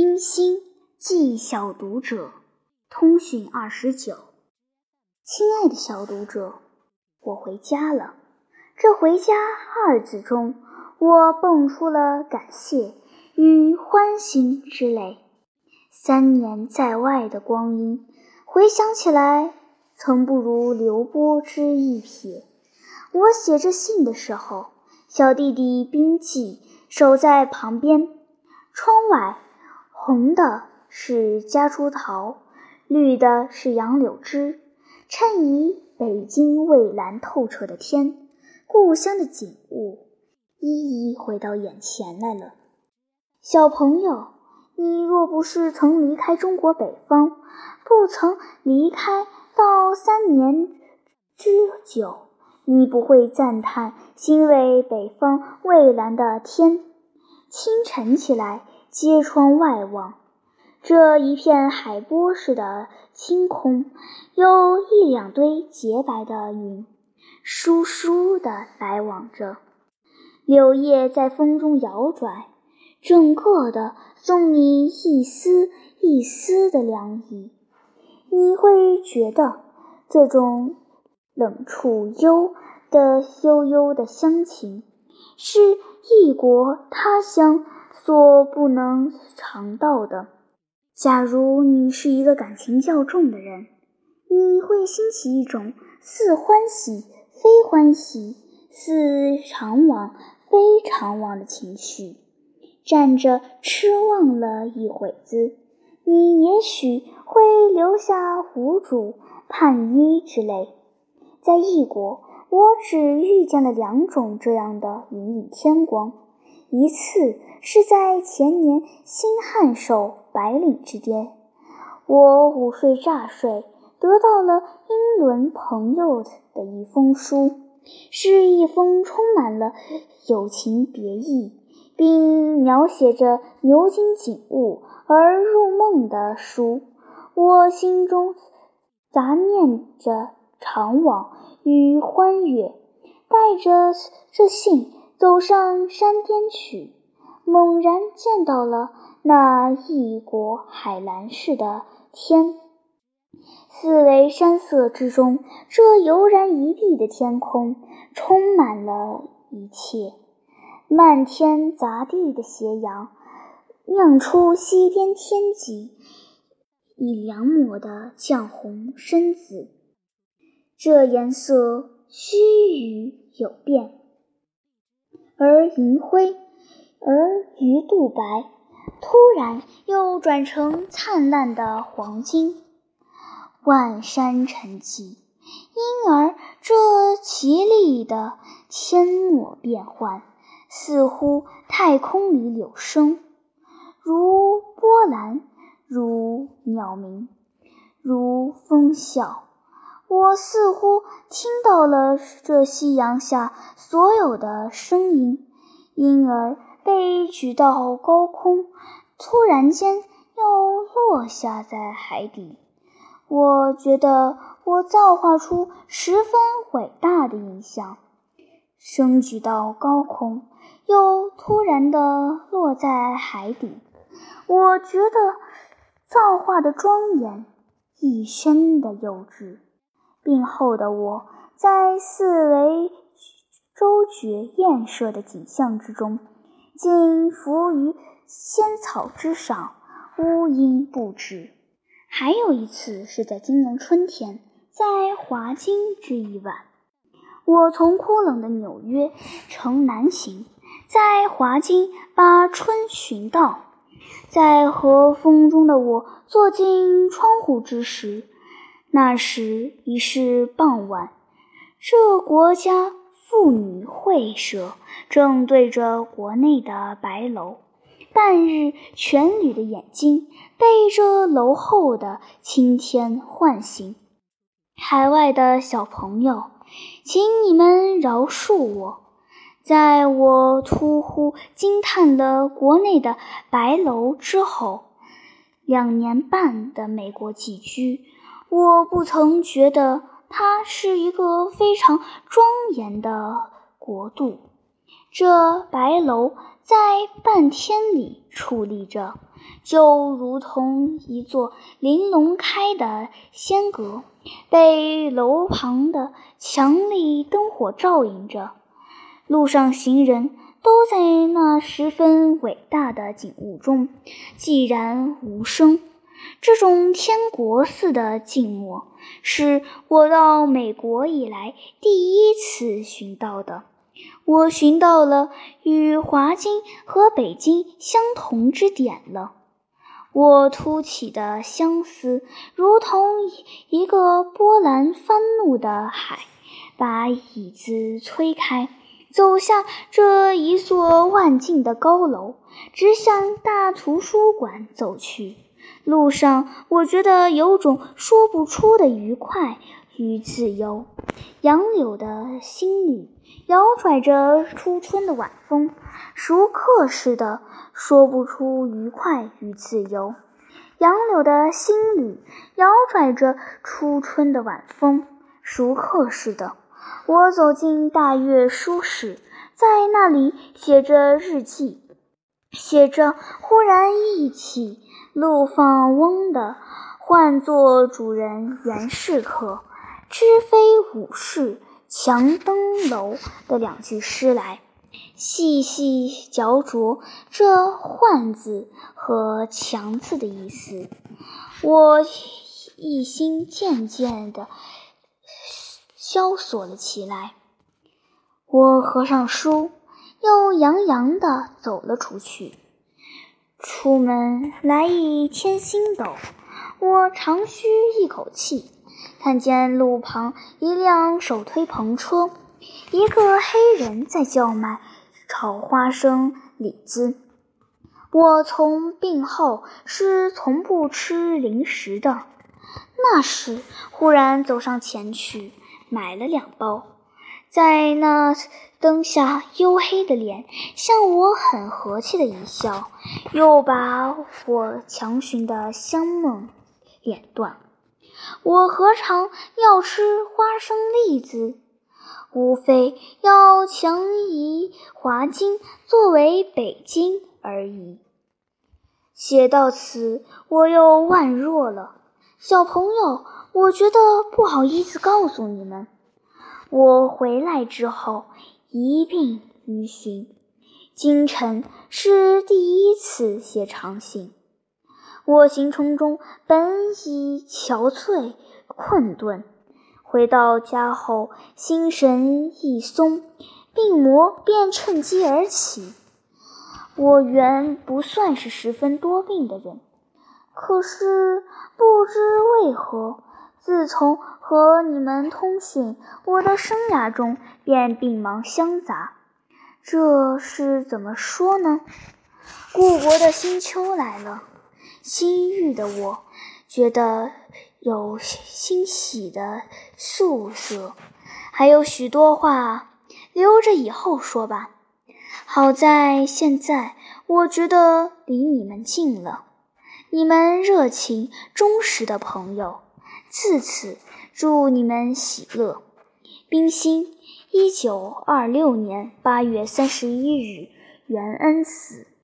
冰心寄小读者，通讯二十九。亲爱的小读者，我回家了。这“回家”二字中，我蹦出了感谢与欢欣之泪。三年在外的光阴，回想起来，曾不如流波之一瞥。我写这信的时候，小弟弟冰记守在旁边，窗外。红的是夹竹桃，绿的是杨柳枝，衬以北京蔚蓝透彻的天，故乡的景物一一回到眼前来了。小朋友，你若不是曾离开中国北方，不曾离开到三年之久，你不会赞叹欣慰北方蔚蓝的天。清晨起来。街窗外望，这一片海波似的清空，有一两堆洁白的云，疏疏的来往着。柳叶在风中摇拽，整个的送你一丝一丝的凉意。你会觉得这种冷处幽的悠悠的乡情，是异国他乡。所不能尝到的。假如你是一个感情较重的人，你会兴起一种似欢喜非欢喜、似常往非常往的情绪，站着痴望了一会子，你也许会流下无主、盼依之泪。在异国，我只遇见了两种这样的隐隐天光。一次是在前年新汉寿白领之巅，我午睡乍睡，得到了英伦朋友的一封书，是一封充满了友情别意，并描写着牛津景物而入梦的书。我心中杂念着长往与欢悦，带着这信。走上山巅去，猛然见到了那异国海蓝似的天。四围山色之中，这悠然一碧的天空充满了一切。漫天杂地的斜阳，酿出西边天际一两抹的绛红深紫。这颜色须臾有变。而银灰，而鱼肚白，突然又转成灿烂的黄金。万山沉寂，因而这奇丽的天末变幻，似乎太空里有声，如波澜，如鸟鸣，如风啸。我似乎听到了这夕阳下所有的声音，因而被举到高空，突然间又落下在海底。我觉得我造化出十分伟大的印象，升举到高空，又突然的落在海底。我觉得造化的庄严，一身的幼稚。病后的我，在四维周绝艳摄的景象之中，竟伏于仙草之上，乌阴不止。还有一次是在今年春天，在华金之一晚，我从枯冷的纽约城南行，在华金把春寻到，在和风中的我坐进窗户之时。那时已是傍晚，这国家妇女会社正对着国内的白楼，半日全旅的眼睛被这楼后的青天唤醒。海外的小朋友，请你们饶恕我，在我突呼惊叹了国内的白楼之后，两年半的美国寄居。我不曾觉得它是一个非常庄严的国度。这白楼在半天里矗立着，就如同一座玲珑开的仙阁，被楼旁的强力灯火照映着。路上行人都在那十分伟大的景物中寂然无声。这种天国似的静默，是我到美国以来第一次寻到的。我寻到了与华京和北京相同之点了。我凸起的相思，如同一个波澜翻怒的海，把椅子推开，走下这一座万径的高楼，直向大图书馆走去。路上，我觉得有种说不出的愉快与自由。杨柳的新绿摇拽着初春的晚风，熟客似的。说不出愉快与自由。杨柳的新缕摇拽着初春的晚风，熟客似的。我走进大月书室，在那里写着日记，写着忽然忆起陆放翁的“唤作主人原是客，知非武士强登楼”的两句诗来。细细嚼琢这“唤”字和“强”字的意思，我一心渐渐的萧索了起来。我合上书，又洋洋的走了出去。出门来一天星斗，我长吁一口气，看见路旁一辆手推篷车。一个黑人在叫卖炒花生、李子。我从病后是从不吃零食的，那时忽然走上前去买了两包，在那灯下黝黑的脸向我很和气的一笑，又把我强寻的香梦脸断。我何尝要吃花生栗子？无非要强移华京作为北京而已。写到此，我又宛若了。小朋友，我觉得不好意思告诉你们，我回来之后一病于寻。今晨是第一次写长信，我行程中本已憔悴困顿。回到家后，心神一松，病魔便趁机而起。我原不算是十分多病的人，可是不知为何，自从和你们通讯，我的生涯中便病忙相杂。这是怎么说呢？故国的新秋来了，新遇的我，觉得。有欣喜的素色，还有许多话留着以后说吧。好在现在我觉得离你们近了，你们热情忠实的朋友，自此祝你们喜乐。冰心，一九二六年八月三十一日，元恩死。